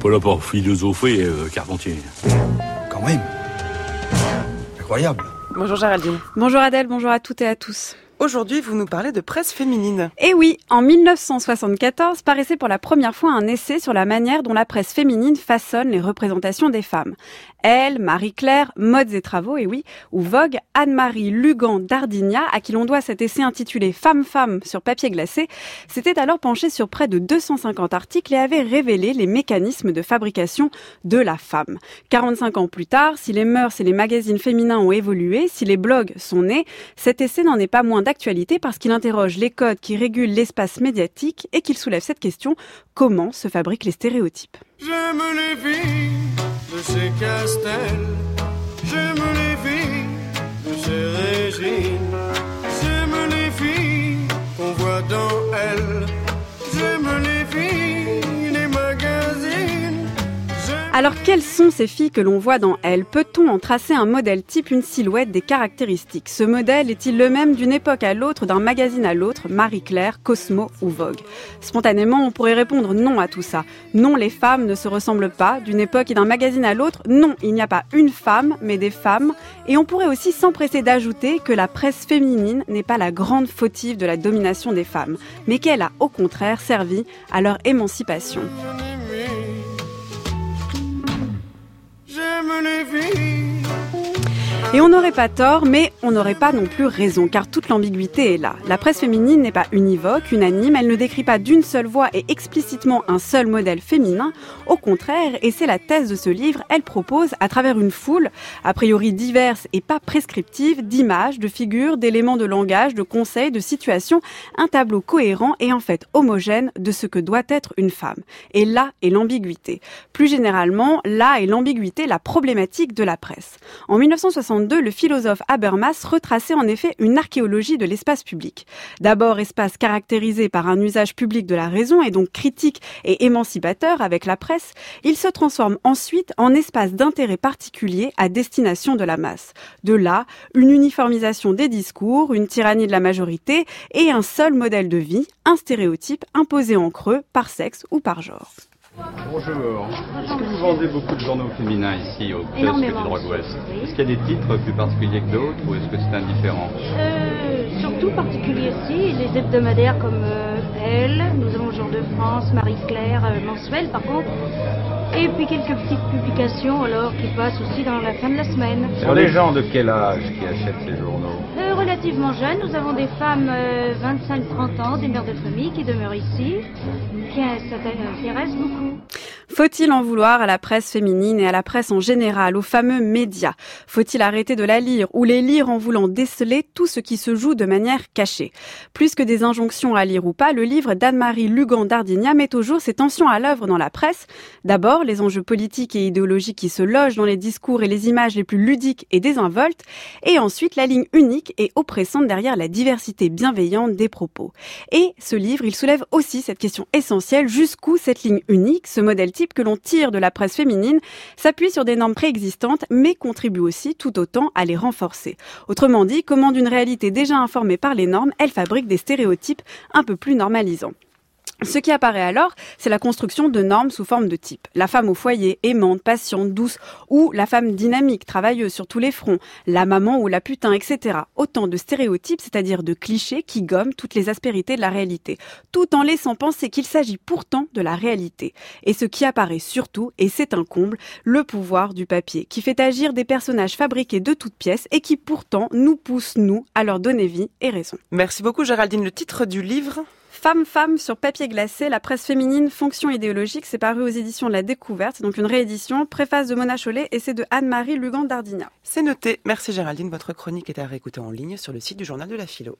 pas là pour philosopher, euh, Carpentier. Quand même. Incroyable. Bonjour Géraldine. Bonjour Adèle, bonjour à toutes et à tous. Aujourd'hui, vous nous parlez de presse féminine. Et oui, en 1974 paraissait pour la première fois un essai sur la manière dont la presse féminine façonne les représentations des femmes. Elle, Marie-Claire, Modes et Travaux, et oui, ou Vogue, Anne-Marie Lugan d'Ardigna, à qui l'on doit cet essai intitulé Femme-Femme sur papier glacé, s'était alors penchée sur près de 250 articles et avait révélé les mécanismes de fabrication de la femme. 45 ans plus tard, si les mœurs et les magazines féminins ont évolué, si les blogs sont nés, cet essai n'en est pas moins parce qu'il interroge les codes qui régulent l'espace médiatique et qu'il soulève cette question, comment se fabriquent les stéréotypes? Alors quelles sont ces filles que l'on voit dans elles Peut-on en tracer un modèle type, une silhouette, des caractéristiques? Ce modèle est-il le même d'une époque à l'autre, d'un magazine à l'autre, Marie-Claire, Cosmo ou Vogue? Spontanément, on pourrait répondre non à tout ça. Non, les femmes ne se ressemblent pas, d'une époque et d'un magazine à l'autre. Non, il n'y a pas une femme, mais des femmes. Et on pourrait aussi s'empresser d'ajouter que la presse féminine n'est pas la grande fautive de la domination des femmes, mais qu'elle a au contraire servi à leur émancipation. J'aime les filles. Et on n'aurait pas tort, mais on n'aurait pas non plus raison, car toute l'ambiguïté est là. La presse féminine n'est pas univoque, unanime, elle ne décrit pas d'une seule voix et explicitement un seul modèle féminin. Au contraire, et c'est la thèse de ce livre, elle propose, à travers une foule, a priori diverse et pas prescriptive, d'images, de figures, d'éléments de langage, de conseils, de situations, un tableau cohérent et en fait homogène de ce que doit être une femme. Et là est l'ambiguïté. Plus généralement, là est l'ambiguïté, la problématique de la presse. En 1962, le philosophe Habermas retraçait en effet une archéologie de l'espace public. D'abord espace caractérisé par un usage public de la raison et donc critique et émancipateur avec la presse, il se transforme ensuite en espace d'intérêt particulier à destination de la masse. De là, une uniformisation des discours, une tyrannie de la majorité et un seul modèle de vie, un stéréotype imposé en creux par sexe ou par genre. Bonjour. Est-ce que vous vendez beaucoup de journaux féminins ici au kiosque du. Droit-Ouest. Est-ce qu'il y a des titres plus particuliers que d'autres ou est-ce que c'est indifférent? Euh, surtout particulier aussi, les hebdomadaires comme euh, Elle, nous avons Jour de France, Marie-Claire, euh, mensuel par contre, et puis quelques petites publications alors qui passent aussi dans la fin de la semaine. Sur les gens de quel âge qui achètent ces journaux? Euh, relativement jeunes, nous avons des femmes euh, 25-30 ans, des mères de famille qui demeurent ici, qui euh, s'intéressent beaucoup? Faut-il en vouloir à la presse féminine et à la presse en général, aux fameux médias? Faut-il arrêter de la lire ou les lire en voulant déceler tout ce qui se joue de manière cachée? Plus que des injonctions à lire ou pas, le livre d'Anne-Marie Lugan d'Ardigna met au jour ces tensions à l'œuvre dans la presse. D'abord, les enjeux politiques et idéologiques qui se logent dans les discours et les images les plus ludiques et désinvoltes, et ensuite la ligne unique et oppressante derrière la diversité bienveillante des propos. Et ce livre, il soulève aussi cette question essentielle, jusqu'où cette ligne unique, ce modèle que l'on tire de la presse féminine, s'appuie sur des normes préexistantes, mais contribue aussi tout autant à les renforcer. Autrement dit, comment d'une réalité déjà informée par les normes, elle fabrique des stéréotypes un peu plus normalisants. Ce qui apparaît alors, c'est la construction de normes sous forme de type. La femme au foyer, aimante, patiente, douce, ou la femme dynamique, travailleuse sur tous les fronts, la maman ou la putain, etc. Autant de stéréotypes, c'est-à-dire de clichés qui gomment toutes les aspérités de la réalité, tout en laissant penser qu'il s'agit pourtant de la réalité. Et ce qui apparaît surtout, et c'est un comble, le pouvoir du papier, qui fait agir des personnages fabriqués de toutes pièces et qui pourtant nous pousse, nous, à leur donner vie et raison. Merci beaucoup Géraldine. Le titre du livre? Femme, femme sur papier glacé, la presse féminine, fonction idéologique, c'est paru aux éditions de la Découverte, donc une réédition, préface de Mona Chollet et c'est de Anne-Marie Lugan d'Ardigna. C'est noté. Merci Géraldine. Votre chronique est à réécouter en ligne sur le site du journal de la philo.